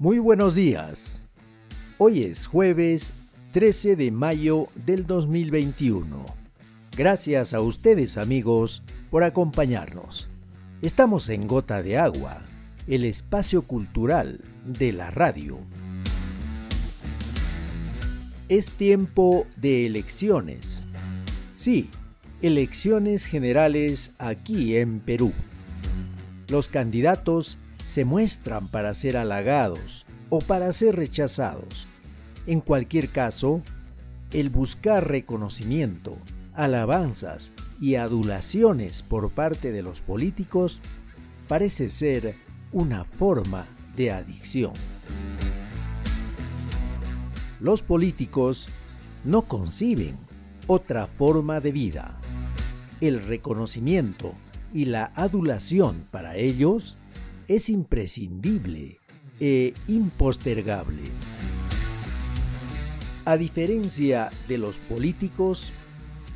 Muy buenos días. Hoy es jueves 13 de mayo del 2021. Gracias a ustedes amigos por acompañarnos. Estamos en Gota de Agua, el espacio cultural de la radio. Es tiempo de elecciones. Sí, elecciones generales aquí en Perú. Los candidatos se muestran para ser halagados o para ser rechazados. En cualquier caso, el buscar reconocimiento, alabanzas y adulaciones por parte de los políticos parece ser una forma de adicción. Los políticos no conciben otra forma de vida. El reconocimiento y la adulación para ellos es imprescindible e impostergable. A diferencia de los políticos,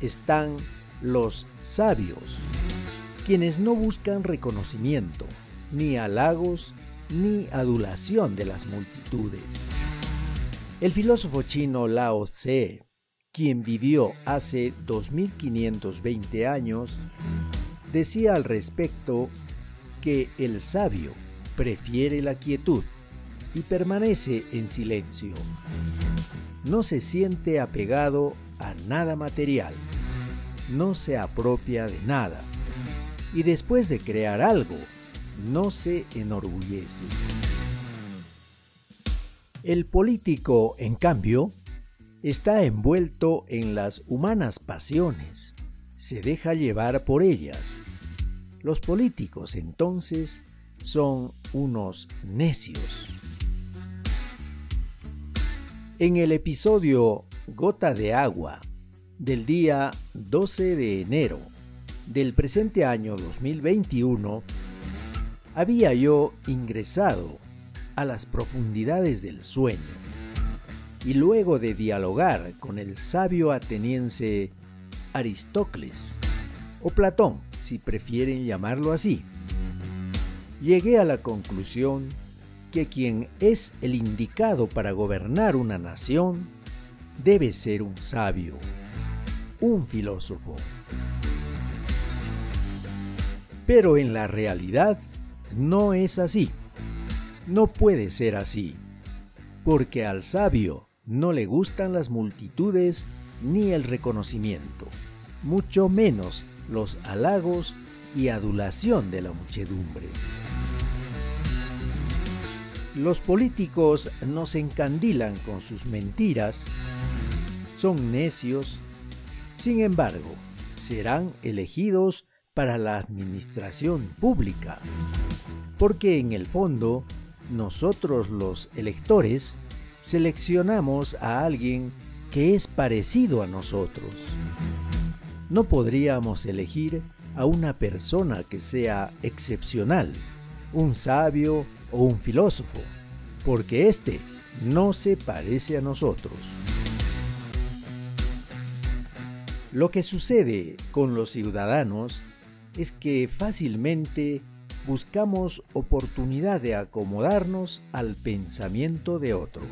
están los sabios, quienes no buscan reconocimiento, ni halagos, ni adulación de las multitudes. El filósofo chino Lao Tse, quien vivió hace 2520 años, decía al respecto que el sabio prefiere la quietud y permanece en silencio. No se siente apegado a nada material, no se apropia de nada y después de crear algo, no se enorgullece. El político, en cambio, está envuelto en las humanas pasiones, se deja llevar por ellas los políticos entonces son unos necios. En el episodio Gota de Agua del día 12 de enero del presente año 2021, había yo ingresado a las profundidades del sueño y luego de dialogar con el sabio ateniense Aristócles o Platón, si prefieren llamarlo así. Llegué a la conclusión que quien es el indicado para gobernar una nación debe ser un sabio, un filósofo. Pero en la realidad no es así. No puede ser así, porque al sabio no le gustan las multitudes ni el reconocimiento, mucho menos los halagos y adulación de la muchedumbre. Los políticos nos encandilan con sus mentiras, son necios, sin embargo, serán elegidos para la administración pública, porque en el fondo, nosotros los electores seleccionamos a alguien que es parecido a nosotros no podríamos elegir a una persona que sea excepcional, un sabio o un filósofo, porque éste no se parece a nosotros. Lo que sucede con los ciudadanos es que fácilmente buscamos oportunidad de acomodarnos al pensamiento de otro.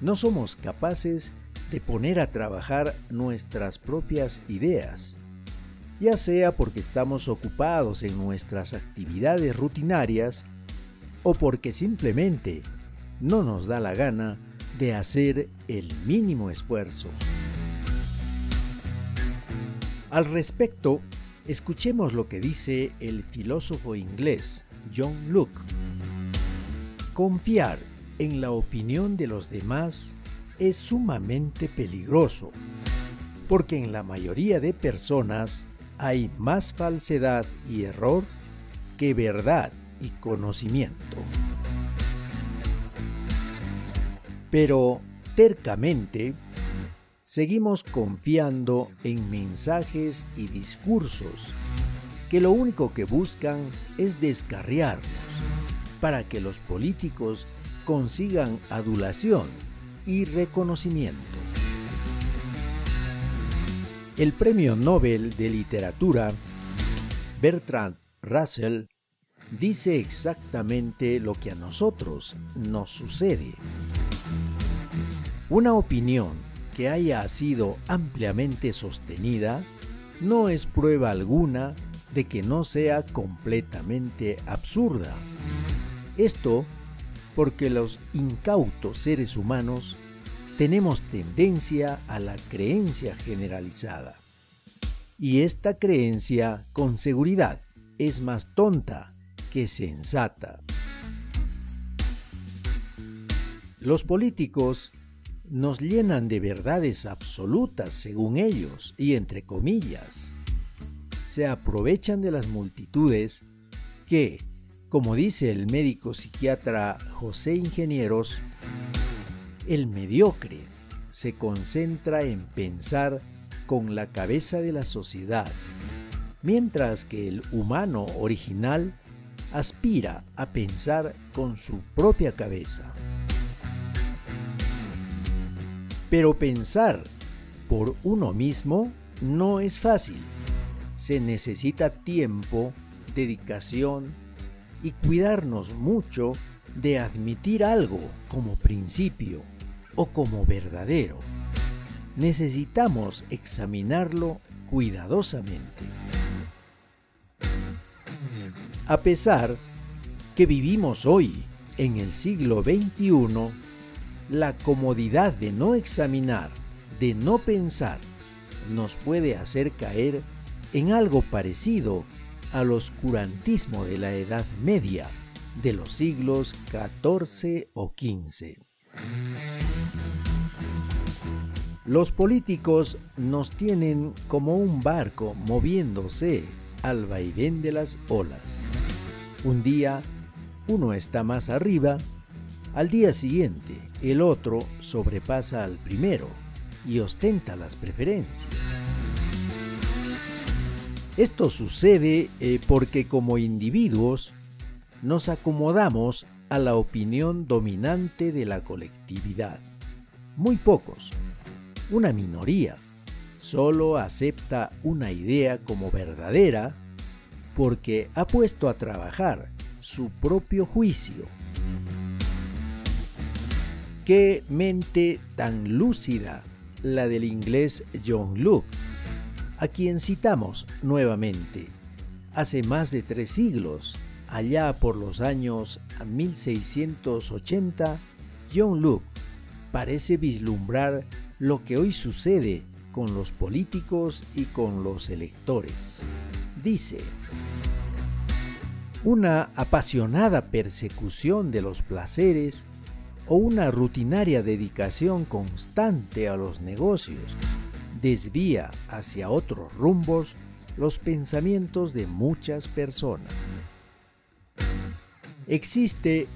No somos capaces de poner a trabajar nuestras propias ideas, ya sea porque estamos ocupados en nuestras actividades rutinarias o porque simplemente no nos da la gana de hacer el mínimo esfuerzo. Al respecto, escuchemos lo que dice el filósofo inglés John Locke. Confiar en la opinión de los demás es sumamente peligroso, porque en la mayoría de personas hay más falsedad y error que verdad y conocimiento. Pero tercamente, seguimos confiando en mensajes y discursos que lo único que buscan es descarriarnos para que los políticos consigan adulación y reconocimiento. El Premio Nobel de Literatura Bertrand Russell dice exactamente lo que a nosotros nos sucede. Una opinión que haya sido ampliamente sostenida no es prueba alguna de que no sea completamente absurda. Esto porque los incautos seres humanos tenemos tendencia a la creencia generalizada. Y esta creencia con seguridad es más tonta que sensata. Los políticos nos llenan de verdades absolutas según ellos y entre comillas. Se aprovechan de las multitudes que, como dice el médico psiquiatra José Ingenieros, el mediocre se concentra en pensar con la cabeza de la sociedad, mientras que el humano original aspira a pensar con su propia cabeza. Pero pensar por uno mismo no es fácil. Se necesita tiempo, dedicación y cuidarnos mucho de admitir algo como principio o como verdadero. Necesitamos examinarlo cuidadosamente. A pesar que vivimos hoy en el siglo XXI, la comodidad de no examinar, de no pensar, nos puede hacer caer en algo parecido al oscurantismo de la Edad Media de los siglos XIV o XV. Los políticos nos tienen como un barco moviéndose al vaivén de las olas. Un día uno está más arriba, al día siguiente el otro sobrepasa al primero y ostenta las preferencias. Esto sucede eh, porque como individuos nos acomodamos a la opinión dominante de la colectividad. Muy pocos, una minoría, solo acepta una idea como verdadera porque ha puesto a trabajar su propio juicio. Qué mente tan lúcida la del inglés John Locke, a quien citamos nuevamente. Hace más de tres siglos, allá por los años 1680, John Locke parece vislumbrar lo que hoy sucede con los políticos y con los electores. Dice, una apasionada persecución de los placeres o una rutinaria dedicación constante a los negocios desvía hacia otros rumbos los pensamientos de muchas personas. Existe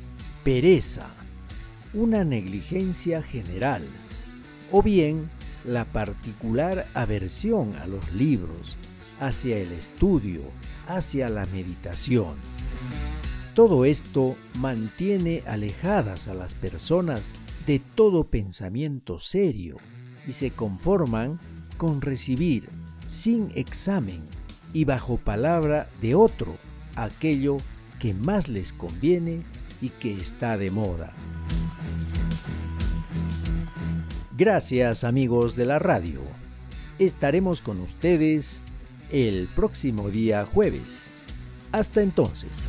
pereza, una negligencia general, o bien la particular aversión a los libros, hacia el estudio, hacia la meditación. Todo esto mantiene alejadas a las personas de todo pensamiento serio y se conforman con recibir sin examen y bajo palabra de otro aquello que más les conviene y que está de moda. Gracias amigos de la radio. Estaremos con ustedes el próximo día jueves. Hasta entonces.